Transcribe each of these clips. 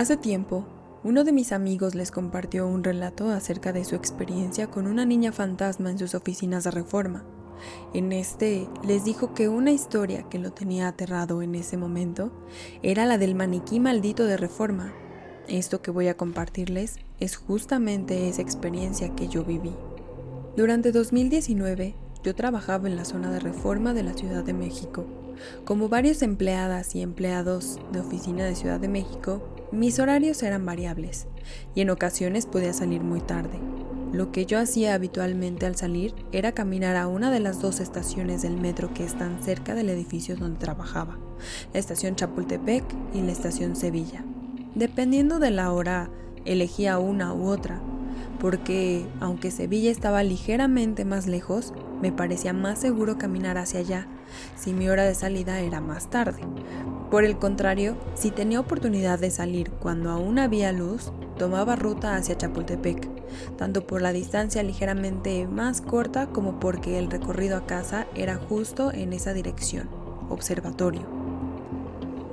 Hace tiempo, uno de mis amigos les compartió un relato acerca de su experiencia con una niña fantasma en sus oficinas de reforma. En este les dijo que una historia que lo tenía aterrado en ese momento era la del maniquí maldito de reforma. Esto que voy a compartirles es justamente esa experiencia que yo viví. Durante 2019, yo trabajaba en la zona de reforma de la Ciudad de México. Como varios empleadas y empleados de oficina de Ciudad de México, mis horarios eran variables y en ocasiones podía salir muy tarde. Lo que yo hacía habitualmente al salir era caminar a una de las dos estaciones del metro que están cerca del edificio donde trabajaba, la estación Chapultepec y la estación Sevilla. Dependiendo de la hora, elegía una u otra, porque aunque Sevilla estaba ligeramente más lejos, me parecía más seguro caminar hacia allá si mi hora de salida era más tarde. Por el contrario, si tenía oportunidad de salir cuando aún había luz, tomaba ruta hacia Chapultepec, tanto por la distancia ligeramente más corta como porque el recorrido a casa era justo en esa dirección, observatorio.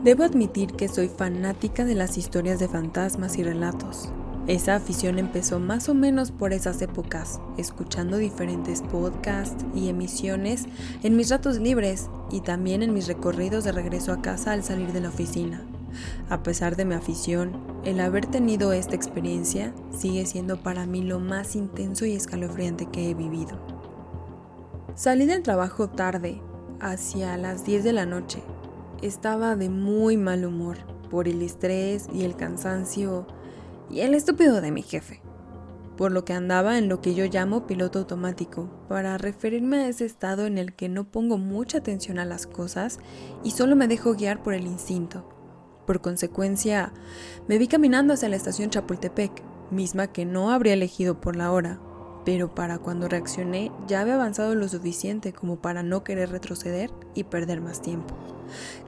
Debo admitir que soy fanática de las historias de fantasmas y relatos. Esa afición empezó más o menos por esas épocas, escuchando diferentes podcasts y emisiones en mis ratos libres y también en mis recorridos de regreso a casa al salir de la oficina. A pesar de mi afición, el haber tenido esta experiencia sigue siendo para mí lo más intenso y escalofriante que he vivido. Salí del trabajo tarde, hacia las 10 de la noche. Estaba de muy mal humor por el estrés y el cansancio y el estúpido de mi jefe, por lo que andaba en lo que yo llamo piloto automático, para referirme a ese estado en el que no pongo mucha atención a las cosas y solo me dejo guiar por el instinto por consecuencia, me vi caminando hacia la estación Chapultepec, misma que no habría elegido por la hora, pero para cuando reaccioné ya había avanzado lo suficiente como para no querer retroceder y perder más tiempo.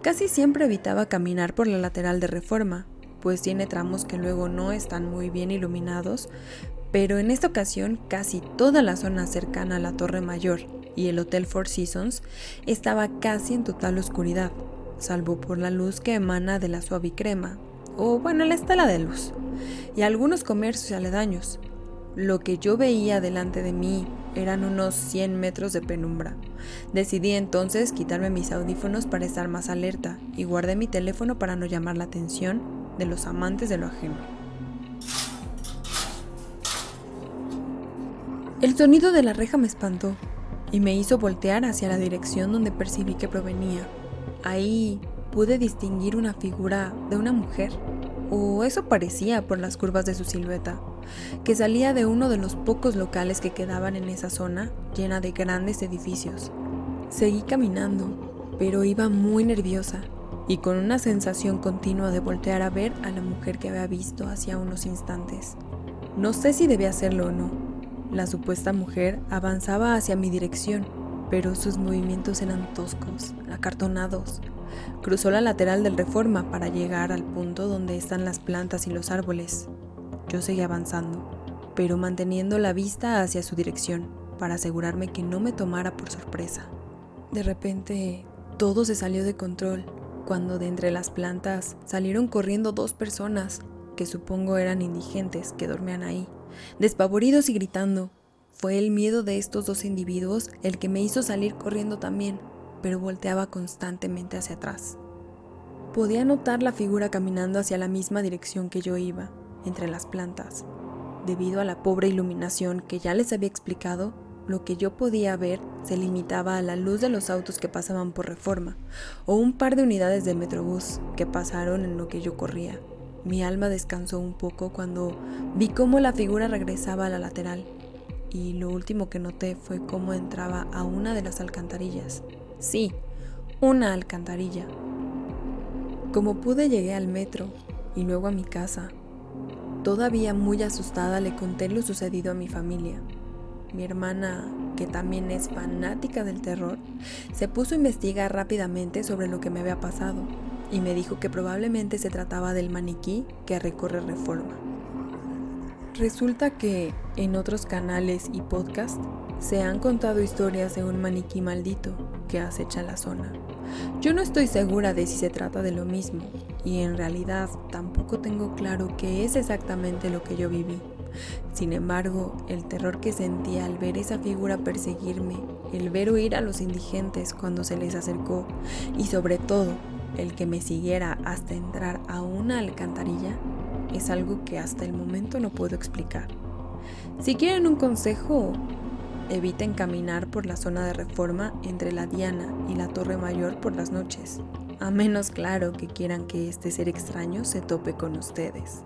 Casi siempre evitaba caminar por la lateral de reforma, pues tiene tramos que luego no están muy bien iluminados, pero en esta ocasión casi toda la zona cercana a la Torre Mayor y el Hotel Four Seasons estaba casi en total oscuridad, salvo por la luz que emana de la suavicrema, o bueno, la estela de luz, y algunos comercios aledaños. Lo que yo veía delante de mí eran unos 100 metros de penumbra. Decidí entonces quitarme mis audífonos para estar más alerta y guardé mi teléfono para no llamar la atención de los amantes de lo ajeno. El sonido de la reja me espantó y me hizo voltear hacia la dirección donde percibí que provenía. Ahí pude distinguir una figura de una mujer, o eso parecía por las curvas de su silueta, que salía de uno de los pocos locales que quedaban en esa zona llena de grandes edificios. Seguí caminando, pero iba muy nerviosa y con una sensación continua de voltear a ver a la mujer que había visto hacía unos instantes. No sé si debía hacerlo o no. La supuesta mujer avanzaba hacia mi dirección pero sus movimientos eran toscos, acartonados. Cruzó la lateral del Reforma para llegar al punto donde están las plantas y los árboles. Yo seguí avanzando, pero manteniendo la vista hacia su dirección para asegurarme que no me tomara por sorpresa. De repente, todo se salió de control cuando de entre las plantas salieron corriendo dos personas que supongo eran indigentes que dormían ahí, despavoridos y gritando. Fue el miedo de estos dos individuos el que me hizo salir corriendo también, pero volteaba constantemente hacia atrás. Podía notar la figura caminando hacia la misma dirección que yo iba, entre las plantas. Debido a la pobre iluminación que ya les había explicado, lo que yo podía ver se limitaba a la luz de los autos que pasaban por reforma, o un par de unidades de Metrobús que pasaron en lo que yo corría. Mi alma descansó un poco cuando vi cómo la figura regresaba a la lateral y lo último que noté fue cómo entraba a una de las alcantarillas. Sí, una alcantarilla. Como pude llegué al metro y luego a mi casa. Todavía muy asustada le conté lo sucedido a mi familia. Mi hermana, que también es fanática del terror, se puso a investigar rápidamente sobre lo que me había pasado y me dijo que probablemente se trataba del maniquí que recorre reforma. Resulta que en otros canales y podcasts se han contado historias de un maniquí maldito que acecha la zona, Yo no estoy segura de si se trata de lo mismo, y en realidad tampoco tengo claro qué es exactamente lo que yo viví. Sin embargo, el terror que sentí al ver esa figura perseguirme, el ver huir a los indigentes cuando se les acercó y sobre todo el que me siguiera hasta entrar a una alcantarilla, es algo que hasta el momento no puedo explicar. Si quieren un consejo, eviten caminar por la zona de reforma entre la Diana y la Torre Mayor por las noches, a menos claro que quieran que este ser extraño se tope con ustedes.